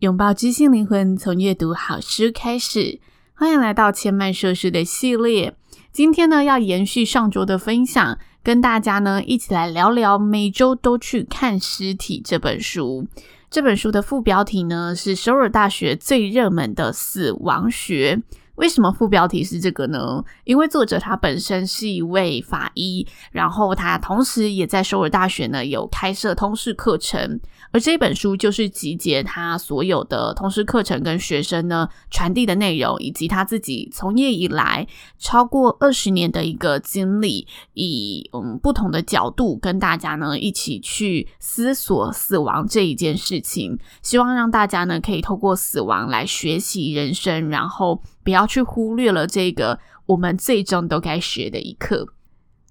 拥抱知性灵魂，从阅读好书开始。欢迎来到千嫚说书的系列。今天呢，要延续上周的分享，跟大家呢一起来聊聊每周都去看尸体这本书。这本书的副标题呢是首尔大学最热门的死亡学。为什么副标题是这个呢？因为作者他本身是一位法医，然后他同时也在首尔大学呢有开设通识课程。而这本书就是集结他所有的通识课程跟学生呢传递的内容，以及他自己从业以来超过二十年的一个经历，以嗯不同的角度跟大家呢一起去思索死亡这一件事情，希望让大家呢可以透过死亡来学习人生，然后不要去忽略了这个我们最终都该学的一课。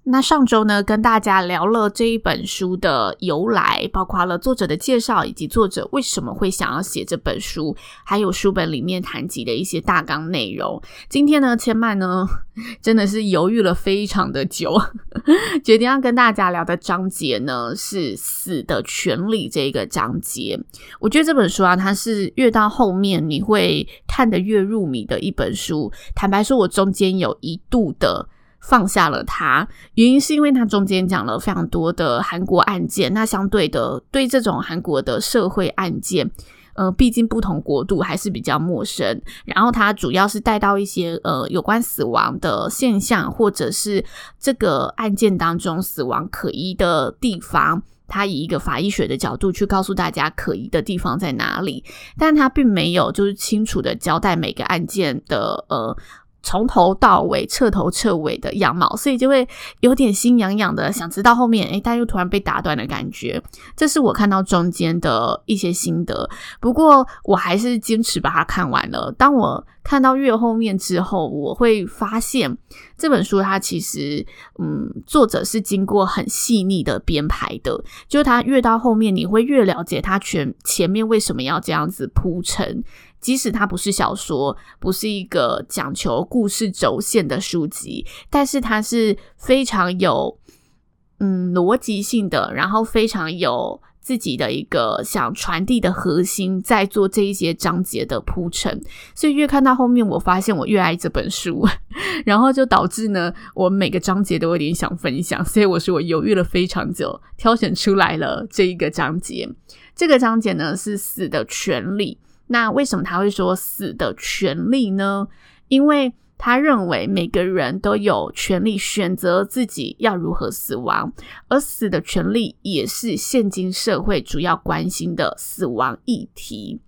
那上周呢，跟大家聊了这一本书的由来，包括了作者的介绍，以及作者为什么会想要写这本书，还有书本里面谈及的一些大纲内容。今天呢，千嫚呢 真的是犹豫了非常的久，决定要跟大家聊的章节呢是“死的权利”这个章节。我觉得这本书啊，它是越到后面你会看得越入迷的一本书。坦白说，我中间有一度的。放下了他，原因是因为他中间讲了非常多的韩国案件。那相对的，对这种韩国的社会案件，呃，毕竟不同国度还是比较陌生。然后他主要是带到一些呃有关死亡的现象，或者是这个案件当中死亡可疑的地方，他以一个法医学的角度去告诉大家可疑的地方在哪里。但他并没有就是清楚的交代每个案件的呃。从头到尾彻头彻尾的样貌，所以就会有点心痒痒的，想知道后面，诶，但又突然被打断的感觉。这是我看到中间的一些心得，不过我还是坚持把它看完了。当我看到越后面之后，我会发现这本书它其实，嗯，作者是经过很细腻的编排的，就它越到后面，你会越了解它全前面为什么要这样子铺陈。即使它不是小说，不是一个讲求故事轴线的书籍，但是它是非常有嗯逻辑性的，然后非常有自己的一个想传递的核心，在做这一些章节的铺陈。所以越看到后面，我发现我越爱这本书，然后就导致呢，我每个章节都有点想分享。所以我说我犹豫了非常久，挑选出来了这一个章节。这个章节呢是死的权利。那为什么他会说死的权利呢？因为他认为每个人都有权利选择自己要如何死亡，而死的权利也是现今社会主要关心的死亡议题。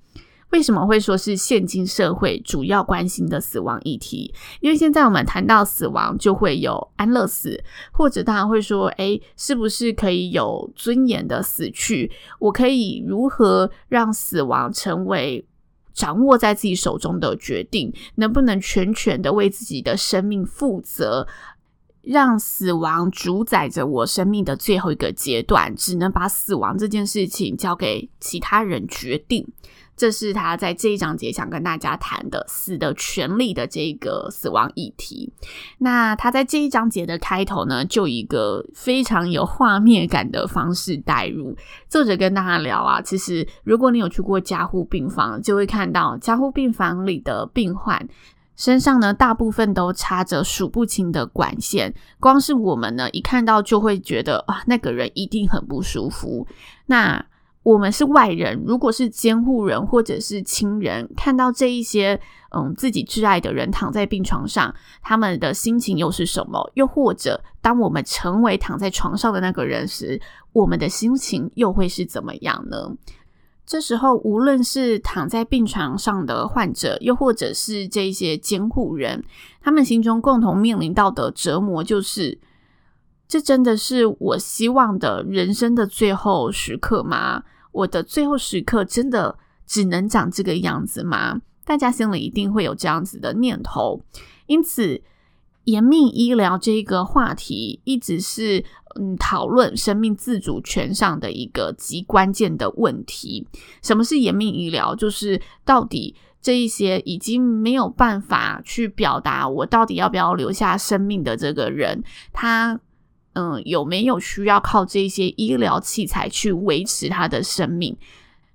为什么会说是现今社会主要关心的死亡议题？因为现在我们谈到死亡，就会有安乐死，或者大家会说，诶，是不是可以有尊严的死去？我可以如何让死亡成为掌握在自己手中的决定，能不能全权的为自己的生命负责，让死亡主宰着我生命的最后一个阶段，只能把死亡这件事情交给其他人决定。这是他在这一章节想跟大家谈的死的权利的这个死亡议题。那他在这一章节的开头呢，就一个非常有画面感的方式带入。作者跟大家聊啊，其实如果你有去过加护病房，就会看到加护病房里的病患身上呢，大部分都插着数不清的管线。光是我们呢，一看到就会觉得啊，那个人一定很不舒服。那我们是外人，如果是监护人或者是亲人，看到这一些嗯自己挚爱的人躺在病床上，他们的心情又是什么？又或者当我们成为躺在床上的那个人时，我们的心情又会是怎么样呢？这时候，无论是躺在病床上的患者，又或者是这些监护人，他们心中共同面临到的折磨，就是：这真的是我希望的人生的最后时刻吗？我的最后时刻真的只能长这个样子吗？大家心里一定会有这样子的念头。因此，延命医疗这个话题一直是。嗯，讨论生命自主权上的一个极关键的问题。什么是延命医疗？就是到底这一些已经没有办法去表达我到底要不要留下生命的这个人，他嗯有没有需要靠这些医疗器材去维持他的生命？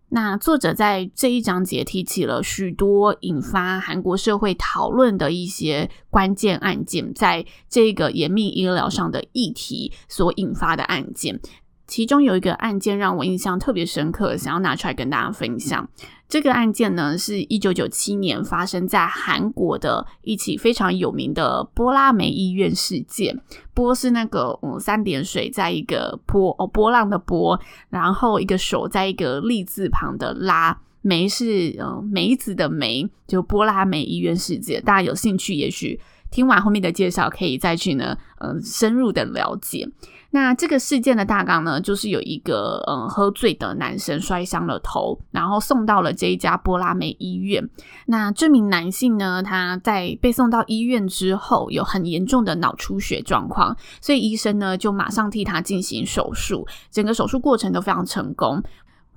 那作者在这一章节提起了许多引发韩国社会讨论的一些关键案件，在这个严密医疗上的议题所引发的案件。其中有一个案件让我印象特别深刻，想要拿出来跟大家分享。这个案件呢，是一九九七年发生在韩国的一起非常有名的波拉梅医院事件。波是那个嗯三点水，在一个波哦波浪的波，然后一个手在一个立字旁的拉，梅是嗯梅子的梅，就波拉梅医院事件。大家有兴趣，也许听完后面的介绍，可以再去呢嗯深入的了解。那这个事件的大纲呢，就是有一个嗯喝醉的男生摔伤了头，然后送到了这一家波拉梅医院。那这名男性呢，他在被送到医院之后，有很严重的脑出血状况，所以医生呢就马上替他进行手术，整个手术过程都非常成功。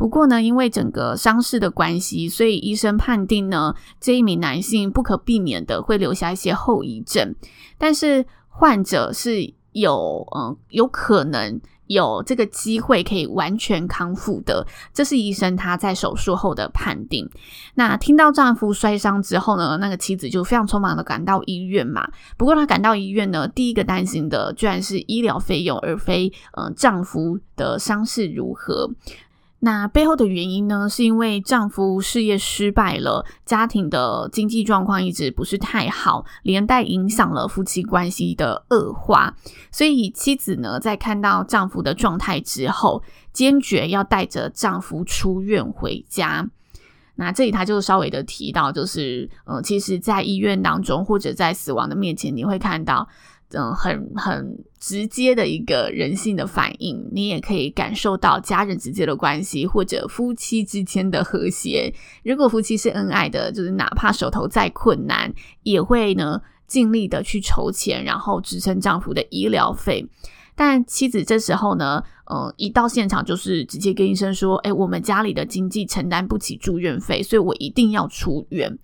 不过呢，因为整个伤势的关系，所以医生判定呢，这一名男性不可避免的会留下一些后遗症，但是患者是。有嗯，有可能有这个机会可以完全康复的，这是医生他在手术后的判定。那听到丈夫摔伤之后呢，那个妻子就非常匆忙的赶到医院嘛。不过她赶到医院呢，第一个担心的居然是医疗费用，而非嗯丈夫的伤势如何。那背后的原因呢，是因为丈夫事业失败了，家庭的经济状况一直不是太好，连带影响了夫妻关系的恶化。所以妻子呢，在看到丈夫的状态之后，坚决要带着丈夫出院回家。那这里他就稍微的提到，就是呃，其实，在医院当中或者在死亡的面前，你会看到。嗯，很很直接的一个人性的反应，你也可以感受到家人之间的关系，或者夫妻之间的和谐。如果夫妻是恩爱的，就是哪怕手头再困难，也会呢尽力的去筹钱，然后支撑丈夫的医疗费。但妻子这时候呢，嗯，一到现场就是直接跟医生说：“诶，我们家里的经济承担不起住院费，所以我一定要出院。”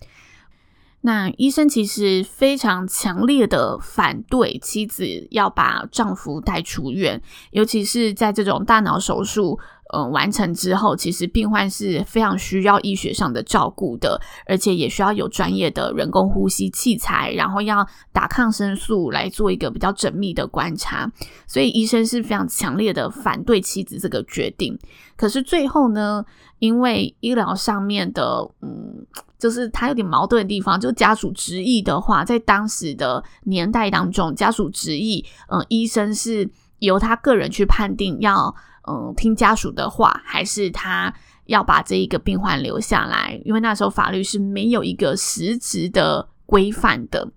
那医生其实非常强烈的反对妻子要把丈夫带出院，尤其是在这种大脑手术，嗯，完成之后，其实病患是非常需要医学上的照顾的，而且也需要有专业的人工呼吸器材，然后要打抗生素来做一个比较缜密的观察，所以医生是非常强烈的反对妻子这个决定。可是最后呢，因为医疗上面的，嗯。就是他有点矛盾的地方，就家属执意的话，在当时的年代当中，家属执意，嗯，医生是由他个人去判定要，嗯，听家属的话，还是他要把这一个病患留下来，因为那时候法律是没有一个实质的规范的，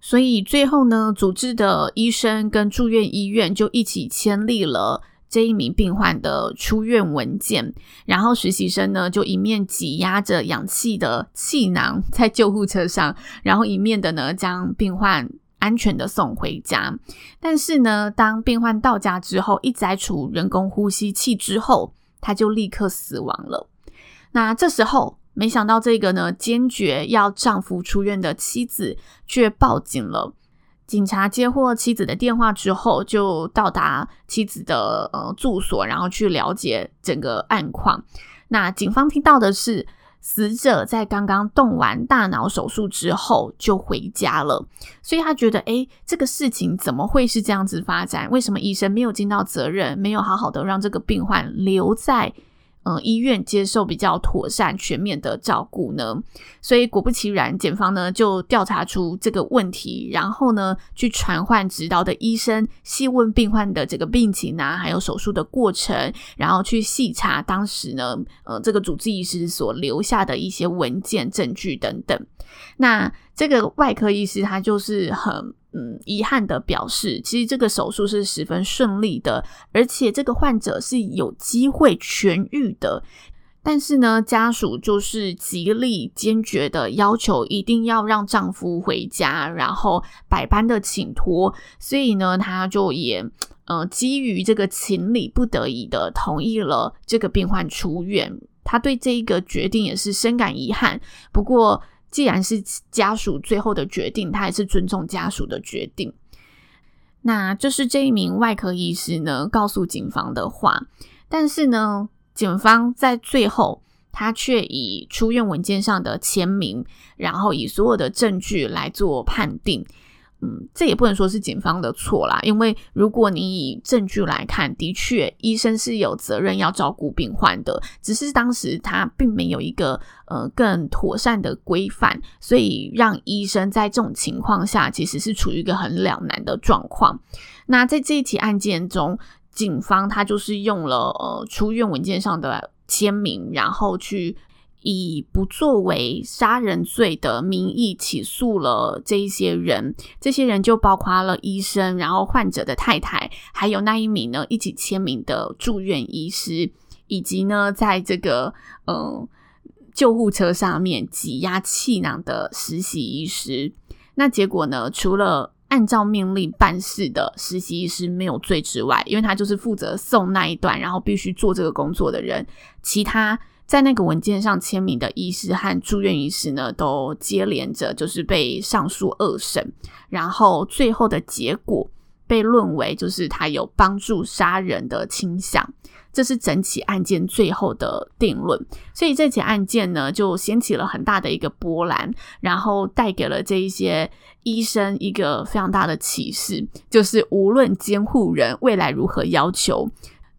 所以最后呢，主治的医生跟住院医院就一起签立了。这一名病患的出院文件，然后实习生呢就一面挤压着氧气的气囊在救护车上，然后一面的呢将病患安全的送回家。但是呢，当病患到家之后，一摘除人工呼吸器之后，他就立刻死亡了。那这时候，没想到这个呢坚决要丈夫出院的妻子却报警了。警察接获妻子的电话之后，就到达妻子的呃住所，然后去了解整个案况。那警方听到的是，死者在刚刚动完大脑手术之后就回家了，所以他觉得，诶，这个事情怎么会是这样子发展？为什么医生没有尽到责任，没有好好的让这个病患留在呃医院接受比较妥善全面的照顾呢？所以果不其然，检方呢就调查出这个问题，然后呢去传唤指导的医生细问病患的这个病情啊，还有手术的过程，然后去细查当时呢呃这个主治医师所留下的一些文件证据等等。那这个外科医师他就是很。嗯，遗憾的表示，其实这个手术是十分顺利的，而且这个患者是有机会痊愈的。但是呢，家属就是极力坚决的要求，一定要让丈夫回家，然后百般的请托，所以呢，他就也呃基于这个情理不得已的同意了这个病患出院。他对这一个决定也是深感遗憾，不过。既然是家属最后的决定，他还是尊重家属的决定。那这是这一名外科医师呢告诉警方的话，但是呢，警方在最后他却以出院文件上的签名，然后以所有的证据来做判定。嗯，这也不能说是警方的错啦，因为如果你以证据来看，的确医生是有责任要照顾病患的，只是当时他并没有一个呃更妥善的规范，所以让医生在这种情况下其实是处于一个很两难的状况。那在这一起案件中，警方他就是用了呃出院文件上的签名，然后去。以不作为杀人罪的名义起诉了这一些人，这些人就包括了医生，然后患者的太太，还有那一名呢一起签名的住院医师，以及呢在这个呃救护车上面挤压气囊的实习医师。那结果呢，除了按照命令办事的实习医师没有罪之外，因为他就是负责送那一段，然后必须做这个工作的人，其他。在那个文件上签名的医师和住院医师呢，都接连着就是被上诉二审，然后最后的结果被论为就是他有帮助杀人的倾向，这是整起案件最后的定论。所以这起案件呢，就掀起了很大的一个波澜，然后带给了这一些医生一个非常大的启示，就是无论监护人未来如何要求。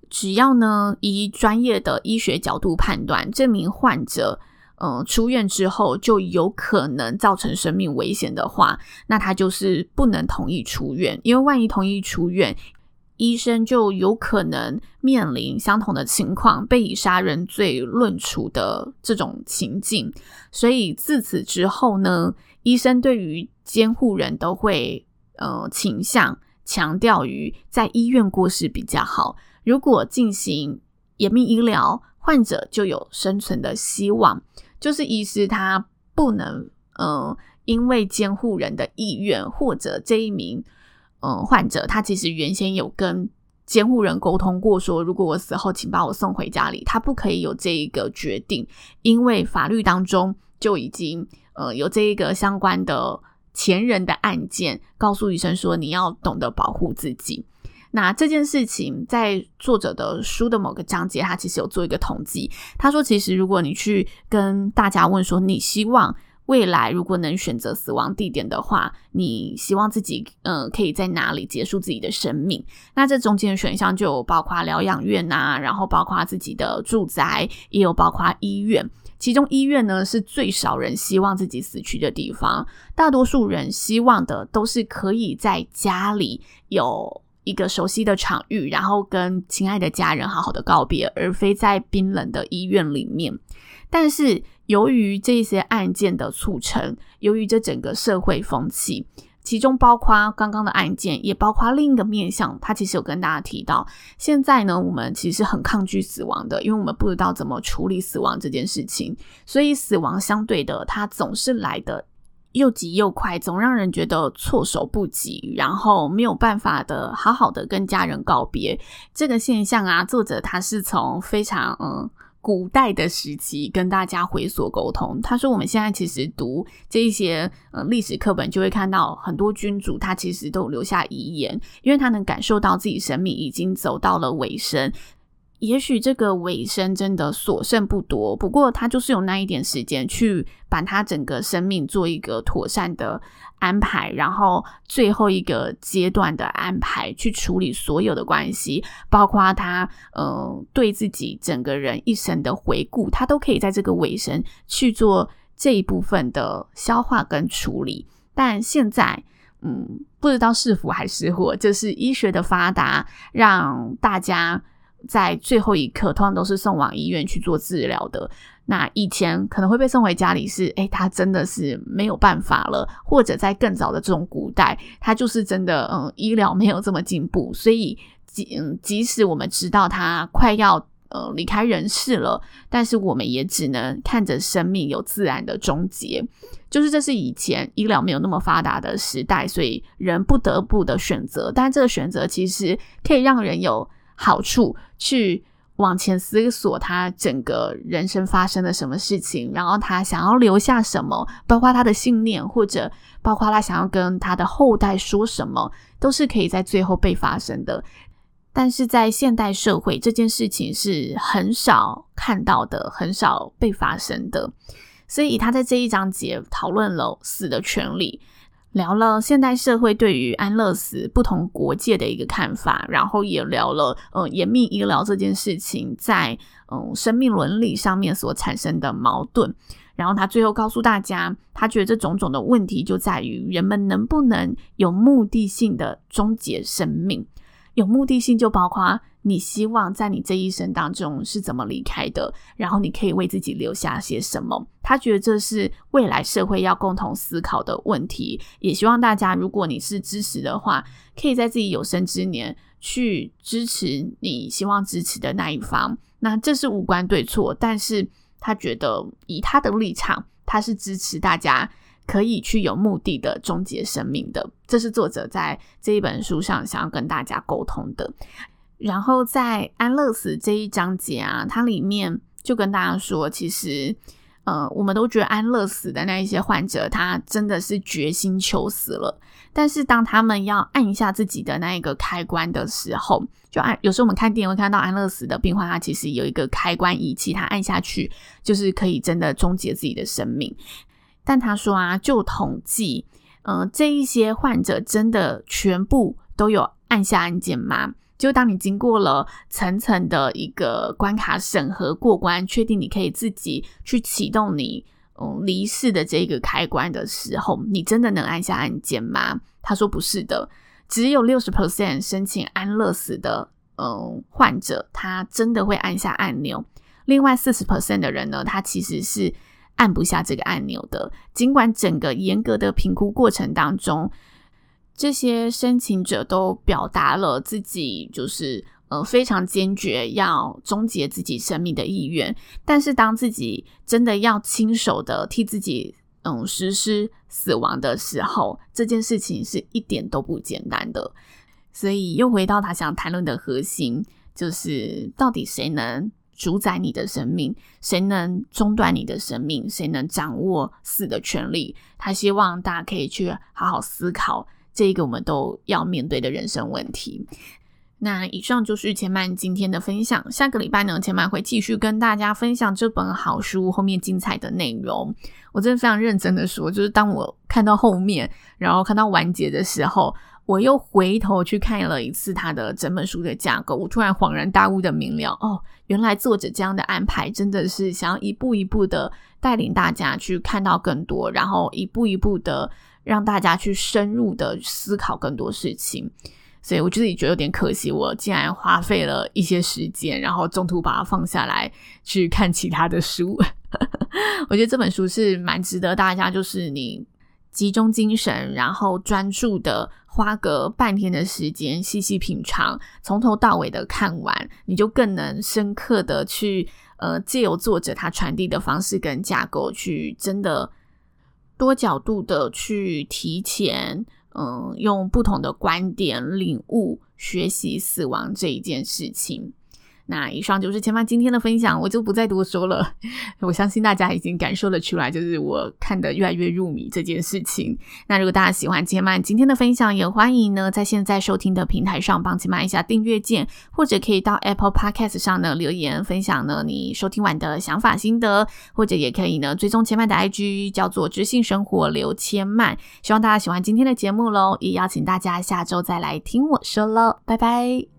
只要呢，以专业的医学角度判断，这名患者，呃，出院之后就有可能造成生命危险的话，那他就是不能同意出院，因为万一同意出院，医生就有可能面临相同的情况，被以杀人罪论处的这种情境。所以自此之后呢，医生对于监护人都会呃倾向强调于在医院过世比较好。如果进行严密医疗，患者就有生存的希望。就是医师他不能，呃，因为监护人的意愿，或者这一名，呃，患者他其实原先有跟监护人沟通过，说如果我死后，请把我送回家里，他不可以有这一个决定，因为法律当中就已经，呃，有这一个相关的前人的案件，告诉医生说你要懂得保护自己。那这件事情，在作者的书的某个章节，他其实有做一个统计。他说，其实如果你去跟大家问说，你希望未来如果能选择死亡地点的话，你希望自己嗯、可以在哪里结束自己的生命？那这中间的选项就有包括疗养院呐、然后包括自己的住宅，也有包括医院。其中医院呢是最少人希望自己死去的地方，大多数人希望的都是可以在家里有。一个熟悉的场域，然后跟亲爱的家人好好的告别，而非在冰冷的医院里面。但是，由于这些案件的促成，由于这整个社会风气，其中包括刚刚的案件，也包括另一个面向，他其实有跟大家提到，现在呢，我们其实很抗拒死亡的，因为我们不知道怎么处理死亡这件事情，所以死亡相对的，它总是来的。又急又快，总让人觉得措手不及，然后没有办法的好好的跟家人告别。这个现象啊，作者他是从非常嗯古代的时期跟大家回所沟通。他说，我们现在其实读这一些嗯历史课本，就会看到很多君主他其实都留下遗言，因为他能感受到自己生命已经走到了尾声。也许这个尾声真的所剩不多，不过他就是有那一点时间去把他整个生命做一个妥善的安排，然后最后一个阶段的安排，去处理所有的关系，包括他呃对自己整个人一生的回顾，他都可以在这个尾声去做这一部分的消化跟处理。但现在，嗯，不知道是福还是祸，就是医学的发达，让大家在最后一刻通常都是送往医院去做治疗的。那以前可能会被送回家里是，是诶，他真的是没有办法了，或者在更早的这种古代，他就是真的，嗯，医疗没有这么进步，所以即嗯，即使我们知道他快要呃离开人世了，但是我们也只能看着生命有自然的终结，就是这是以前医疗没有那么发达的时代，所以人不得不的选择，但这个选择其实可以让人有好处去。往前思索，他整个人生发生了什么事情，然后他想要留下什么，包括他的信念，或者包括他想要跟他的后代说什么，都是可以在最后被发生的。但是在现代社会，这件事情是很少看到的，很少被发生的。所以他在这一章节讨论了死的权利。聊了现代社会对于安乐死不同国界的一个看法，然后也聊了呃延命医疗这件事情在嗯生命伦理上面所产生的矛盾，然后他最后告诉大家，他觉得这种种的问题就在于人们能不能有目的性的终结生命，有目的性就包括。你希望在你这一生当中是怎么离开的？然后你可以为自己留下些什么？他觉得这是未来社会要共同思考的问题。也希望大家，如果你是支持的话，可以在自己有生之年去支持你希望支持的那一方。那这是无关对错，但是他觉得以他的立场，他是支持大家可以去有目的的终结生命的。这是作者在这一本书上想要跟大家沟通的。然后在安乐死这一章节啊，它里面就跟大家说，其实，呃，我们都觉得安乐死的那一些患者，他真的是决心求死了。但是当他们要按一下自己的那一个开关的时候，就按，有时候我们看电影会看到安乐死的病患，他其实有一个开关仪器，他按下去就是可以真的终结自己的生命。但他说啊，就统计，呃，这一些患者真的全部都有按下按键吗？就当你经过了层层的一个关卡审核过关，确定你可以自己去启动你嗯离世的这个开关的时候，你真的能按下按键吗？他说不是的，只有六十 percent 申请安乐死的嗯患者，他真的会按下按钮。另外四十 percent 的人呢，他其实是按不下这个按钮的。尽管整个严格的评估过程当中，这些申请者都表达了自己就是呃非常坚决要终结自己生命的意愿，但是当自己真的要亲手的替自己嗯实施死亡的时候，这件事情是一点都不简单的。所以又回到他想谈论的核心，就是到底谁能主宰你的生命，谁能中断你的生命，谁能掌握死的权利？他希望大家可以去好好思考。这一个我们都要面对的人生问题。那以上就是千曼今天的分享。下个礼拜呢，千曼会继续跟大家分享这本好书后面精彩的内容。我真的非常认真的说，就是当我看到后面，然后看到完结的时候，我又回头去看了一次他的整本书的架构，我突然恍然大悟的明了，哦，原来作者这样的安排真的是想要一步一步的带领大家去看到更多，然后一步一步的。让大家去深入的思考更多事情，所以我自己觉得有点可惜，我竟然花费了一些时间，然后中途把它放下来去看其他的书。我觉得这本书是蛮值得大家，就是你集中精神，然后专注的花个半天的时间细细品尝，从头到尾的看完，你就更能深刻的去呃借由作者他传递的方式跟架构去真的。多角度的去提前，嗯，用不同的观点领悟学习死亡这一件事情。那以上就是千曼今天的分享，我就不再多说了。我相信大家已经感受得出来，就是我看得越来越入迷这件事情。那如果大家喜欢千曼今天的分享，也欢迎呢在现在收听的平台上帮千曼一下订阅键，或者可以到 Apple Podcast 上呢留言分享呢你收听完的想法心得，或者也可以呢追踪千曼的 IG 叫做知性生活刘千曼。希望大家喜欢今天的节目喽，也邀请大家下周再来听我说喽，拜拜。